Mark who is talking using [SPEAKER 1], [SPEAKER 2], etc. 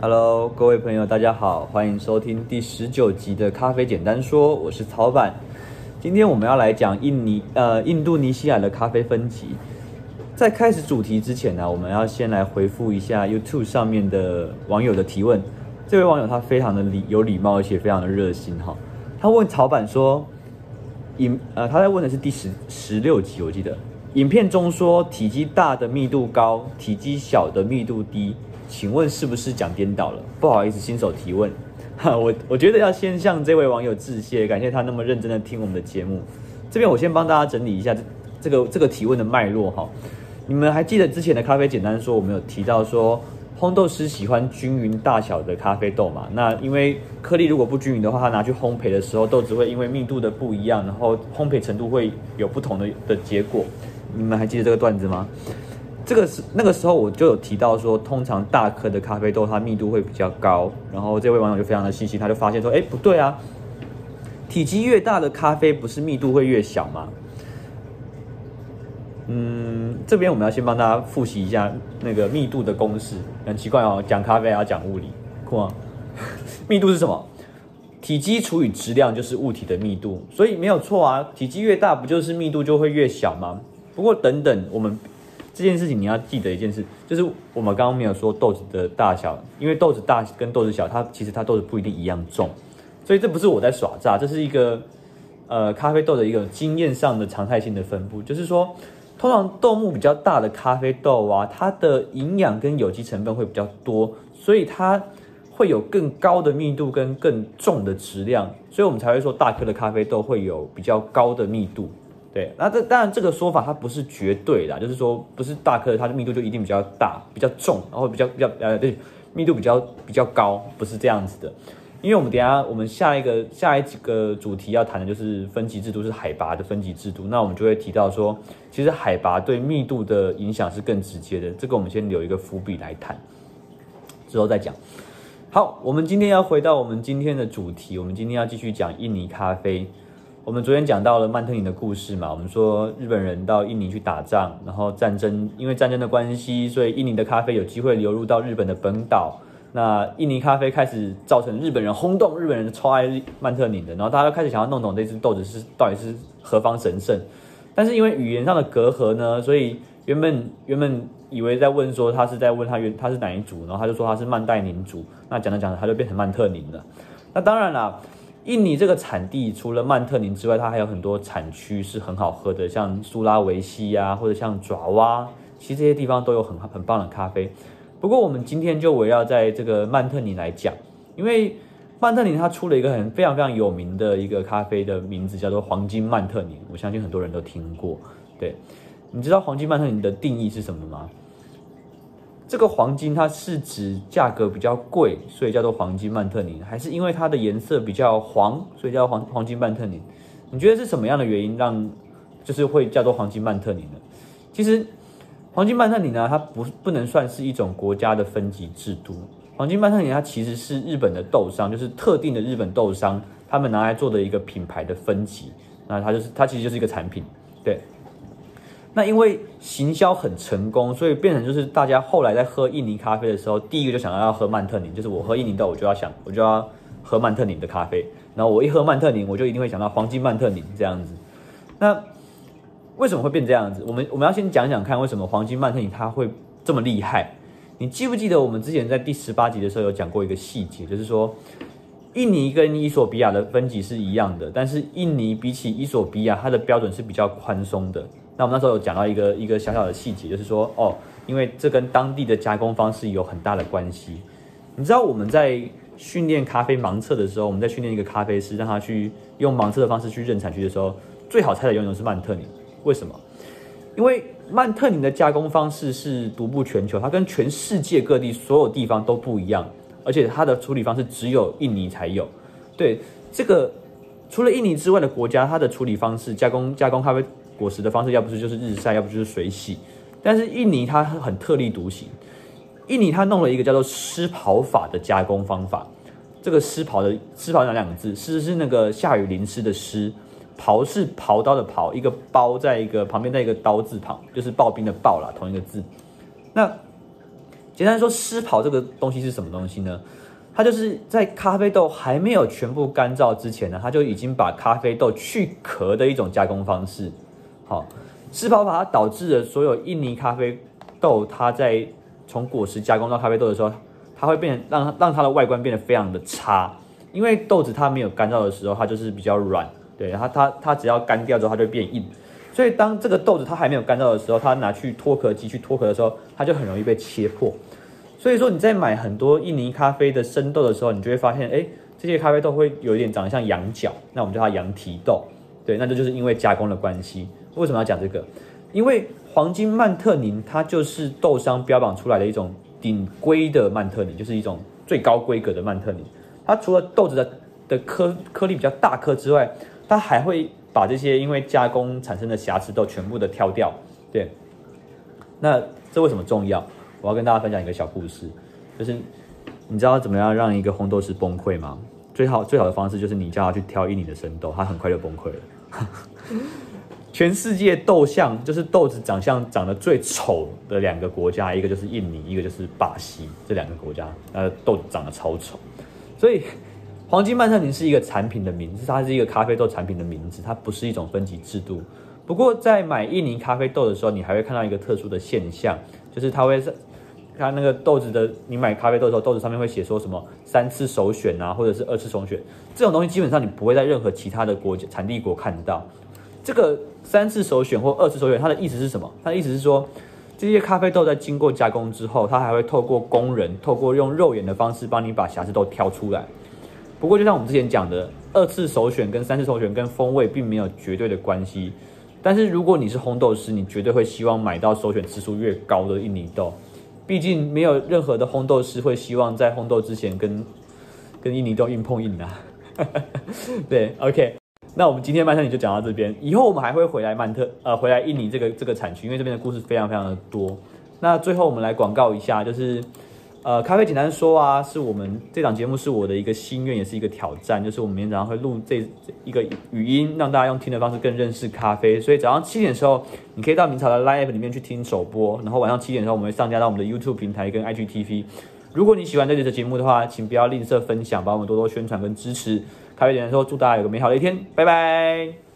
[SPEAKER 1] Hello，各位朋友，大家好，欢迎收听第十九集的咖啡简单说，我是曹板。今天我们要来讲印尼呃印度尼西亚的咖啡分级。在开始主题之前呢，我们要先来回复一下 YouTube 上面的网友的提问。这位网友他非常的礼有礼貌，而且非常的热心哈。他问曹板说，影呃他在问的是第十十六集，我记得影片中说体积大的密度高，体积小的密度低。请问是不是讲颠倒了？不好意思，新手提问。哈，我我觉得要先向这位网友致谢，感谢他那么认真的听我们的节目。这边我先帮大家整理一下这这个这个提问的脉络哈。你们还记得之前的咖啡简单说，我们有提到说，烘豆师喜欢均匀大小的咖啡豆嘛？那因为颗粒如果不均匀的话，他拿去烘焙的时候，豆子会因为密度的不一样，然后烘焙程度会有不同的的结果。你们还记得这个段子吗？这个是那个时候我就有提到说，通常大颗的咖啡豆它密度会比较高，然后这位网友就非常的细心，他就发现说，哎，不对啊，体积越大的咖啡不是密度会越小吗？嗯，这边我们要先帮大家复习一下那个密度的公式，很奇怪哦，讲咖啡要讲物理，酷啊！密度是什么？体积除以质量就是物体的密度，所以没有错啊，体积越大不就是密度就会越小吗？不过等等，我们。这件事情你要记得一件事，就是我们刚刚没有说豆子的大小，因为豆子大跟豆子小，它其实它豆子不一定一样重，所以这不是我在耍诈，这是一个呃咖啡豆的一个经验上的常态性的分布，就是说，通常豆目比较大的咖啡豆啊，它的营养跟有机成分会比较多，所以它会有更高的密度跟更重的质量，所以我们才会说大颗的咖啡豆会有比较高的密度。对，那这当然这个说法它不是绝对的，就是说不是大颗它的密度就一定比较大、比较重，然后比较比较呃对，密度比较比较高，不是这样子的。因为我们等下我们下一个下一几个主题要谈的就是分级制度，是海拔的分级制度。那我们就会提到说，其实海拔对密度的影响是更直接的。这个我们先留一个伏笔来谈，之后再讲。好，我们今天要回到我们今天的主题，我们今天要继续讲印尼咖啡。我们昨天讲到了曼特宁的故事嘛，我们说日本人到印尼去打仗，然后战争，因为战争的关系，所以印尼的咖啡有机会流入到日本的本岛。那印尼咖啡开始造成日本人轰动，日本人超爱曼特宁的，然后大家都开始想要弄懂这支豆子是到底是何方神圣。但是因为语言上的隔阂呢，所以原本原本以为在问说他是在问他原他是哪一族，然后他就说他是曼代宁族。那讲着讲着他就变成曼特宁了。那当然啦。印尼这个产地除了曼特宁之外，它还有很多产区是很好喝的，像苏拉维西呀、或者像爪哇，其实这些地方都有很很棒的咖啡。不过我们今天就围绕在这个曼特宁来讲，因为曼特宁它出了一个很非常非常有名的一个咖啡的名字，叫做黄金曼特宁。我相信很多人都听过。对，你知道黄金曼特宁的定义是什么吗？这个黄金它是指价格比较贵，所以叫做黄金曼特宁，还是因为它的颜色比较黄，所以叫黄黄金曼特宁？你觉得是什么样的原因让就是会叫做黄金曼特宁呢？其实黄金曼特宁呢，它不不能算是一种国家的分级制度。黄金曼特宁它其实是日本的豆商，就是特定的日本豆商他们拿来做的一个品牌的分级。那它就是它其实就是一个产品，对。那因为行销很成功，所以变成就是大家后来在喝印尼咖啡的时候，第一个就想要要喝曼特宁，就是我喝印尼豆，我就要想，我就要喝曼特宁的咖啡。然后我一喝曼特宁，我就一定会想到黄金曼特宁这样子。那为什么会变这样子？我们我们要先讲讲看，为什么黄金曼特宁它会这么厉害？你记不记得我们之前在第十八集的时候有讲过一个细节，就是说印尼跟伊索比亚的分级是一样的，但是印尼比起伊索比亚，它的标准是比较宽松的。那我们那时候有讲到一个一个小小的细节，就是说哦，因为这跟当地的加工方式有很大的关系。你知道我们在训练咖啡盲测的时候，我们在训练一个咖啡师，让他去用盲测的方式去认产区的时候，最好猜的永远是曼特宁。为什么？因为曼特宁的加工方式是独步全球，它跟全世界各地所有地方都不一样，而且它的处理方式只有印尼才有。对，这个除了印尼之外的国家，它的处理方式加工加工咖啡。果实的方式，要不是就是日晒，要不就是水洗。但是印尼它很特立独行，印尼它弄了一个叫做湿刨法的加工方法。这个湿刨的湿刨哪两个字？湿是那个下雨淋湿的湿，刨是刨刀的刨，一个包在一个旁边，在一个刀字旁，就是刨冰的刨啦，同一个字。那简单说，湿刨这个东西是什么东西呢？它就是在咖啡豆还没有全部干燥之前呢，它就已经把咖啡豆去壳的一种加工方式。好，湿刨法它导致了所有印尼咖啡豆，它在从果实加工到咖啡豆的时候，它会变让让它的外观变得非常的差，因为豆子它没有干燥的时候，它就是比较软，对，它它它只要干掉之后，它就变硬。所以当这个豆子它还没有干燥的时候，它拿去脱壳机去脱壳的时候，它就很容易被切破。所以说你在买很多印尼咖啡的生豆的时候，你就会发现，哎，这些咖啡豆会有一点长得像羊角，那我们叫它羊蹄豆，对，那这就是因为加工的关系。为什么要讲这个？因为黄金曼特宁它就是豆商标榜出来的一种顶规的曼特宁，就是一种最高规格的曼特宁。它除了豆子的的颗颗粒比较大颗之外，它还会把这些因为加工产生的瑕疵都全部的挑掉，对。那这为什么重要？我要跟大家分享一个小故事，就是你知道怎么样让一个烘豆师崩溃吗？最好最好的方式就是你叫他去挑一你的生豆，他很快就崩溃了。全世界豆相就是豆子长相长得最丑的两个国家，一个就是印尼，一个就是巴西，这两个国家，呃，豆子长得超丑。所以黄金曼特宁是一个产品的名字，它是一个咖啡豆产品的名字，它不是一种分级制度。不过在买印尼咖啡豆的时候，你还会看到一个特殊的现象，就是它会是。它那个豆子的，你买咖啡豆的时候，豆子上面会写说什么三次首选啊，或者是二次首选，这种东西基本上你不会在任何其他的国家产地国看到。这个三次首选或二次首选，它的意思是什么？它的意思是说，这些咖啡豆在经过加工之后，它还会透过工人，透过用肉眼的方式帮你把瑕疵豆挑出来。不过，就像我们之前讲的，二次首选跟三次首选跟风味并没有绝对的关系。但是如果你是烘豆师，你绝对会希望买到首选次数越高的印尼豆。毕竟没有任何的烘豆师会希望在烘豆之前跟跟印尼豆硬碰硬啊。对，OK，那我们今天曼特宁就讲到这边，以后我们还会回来曼特呃回来印尼这个这个产区，因为这边的故事非常非常的多。那最后我们来广告一下，就是。呃，咖啡简单说啊，是我们这档节目是我的一个心愿，也是一个挑战，就是我们每天早上会录这一个语音，让大家用听的方式更认识咖啡。所以早上七点的时候，你可以到明朝的 Live 里面去听首播，然后晚上七点的时候，我们会上架到我们的 YouTube 平台跟 IGTV。如果你喜欢这节节目的话，请不要吝啬分享，帮我们多多宣传跟支持。咖啡简单说，祝大家有个美好的一天，拜拜。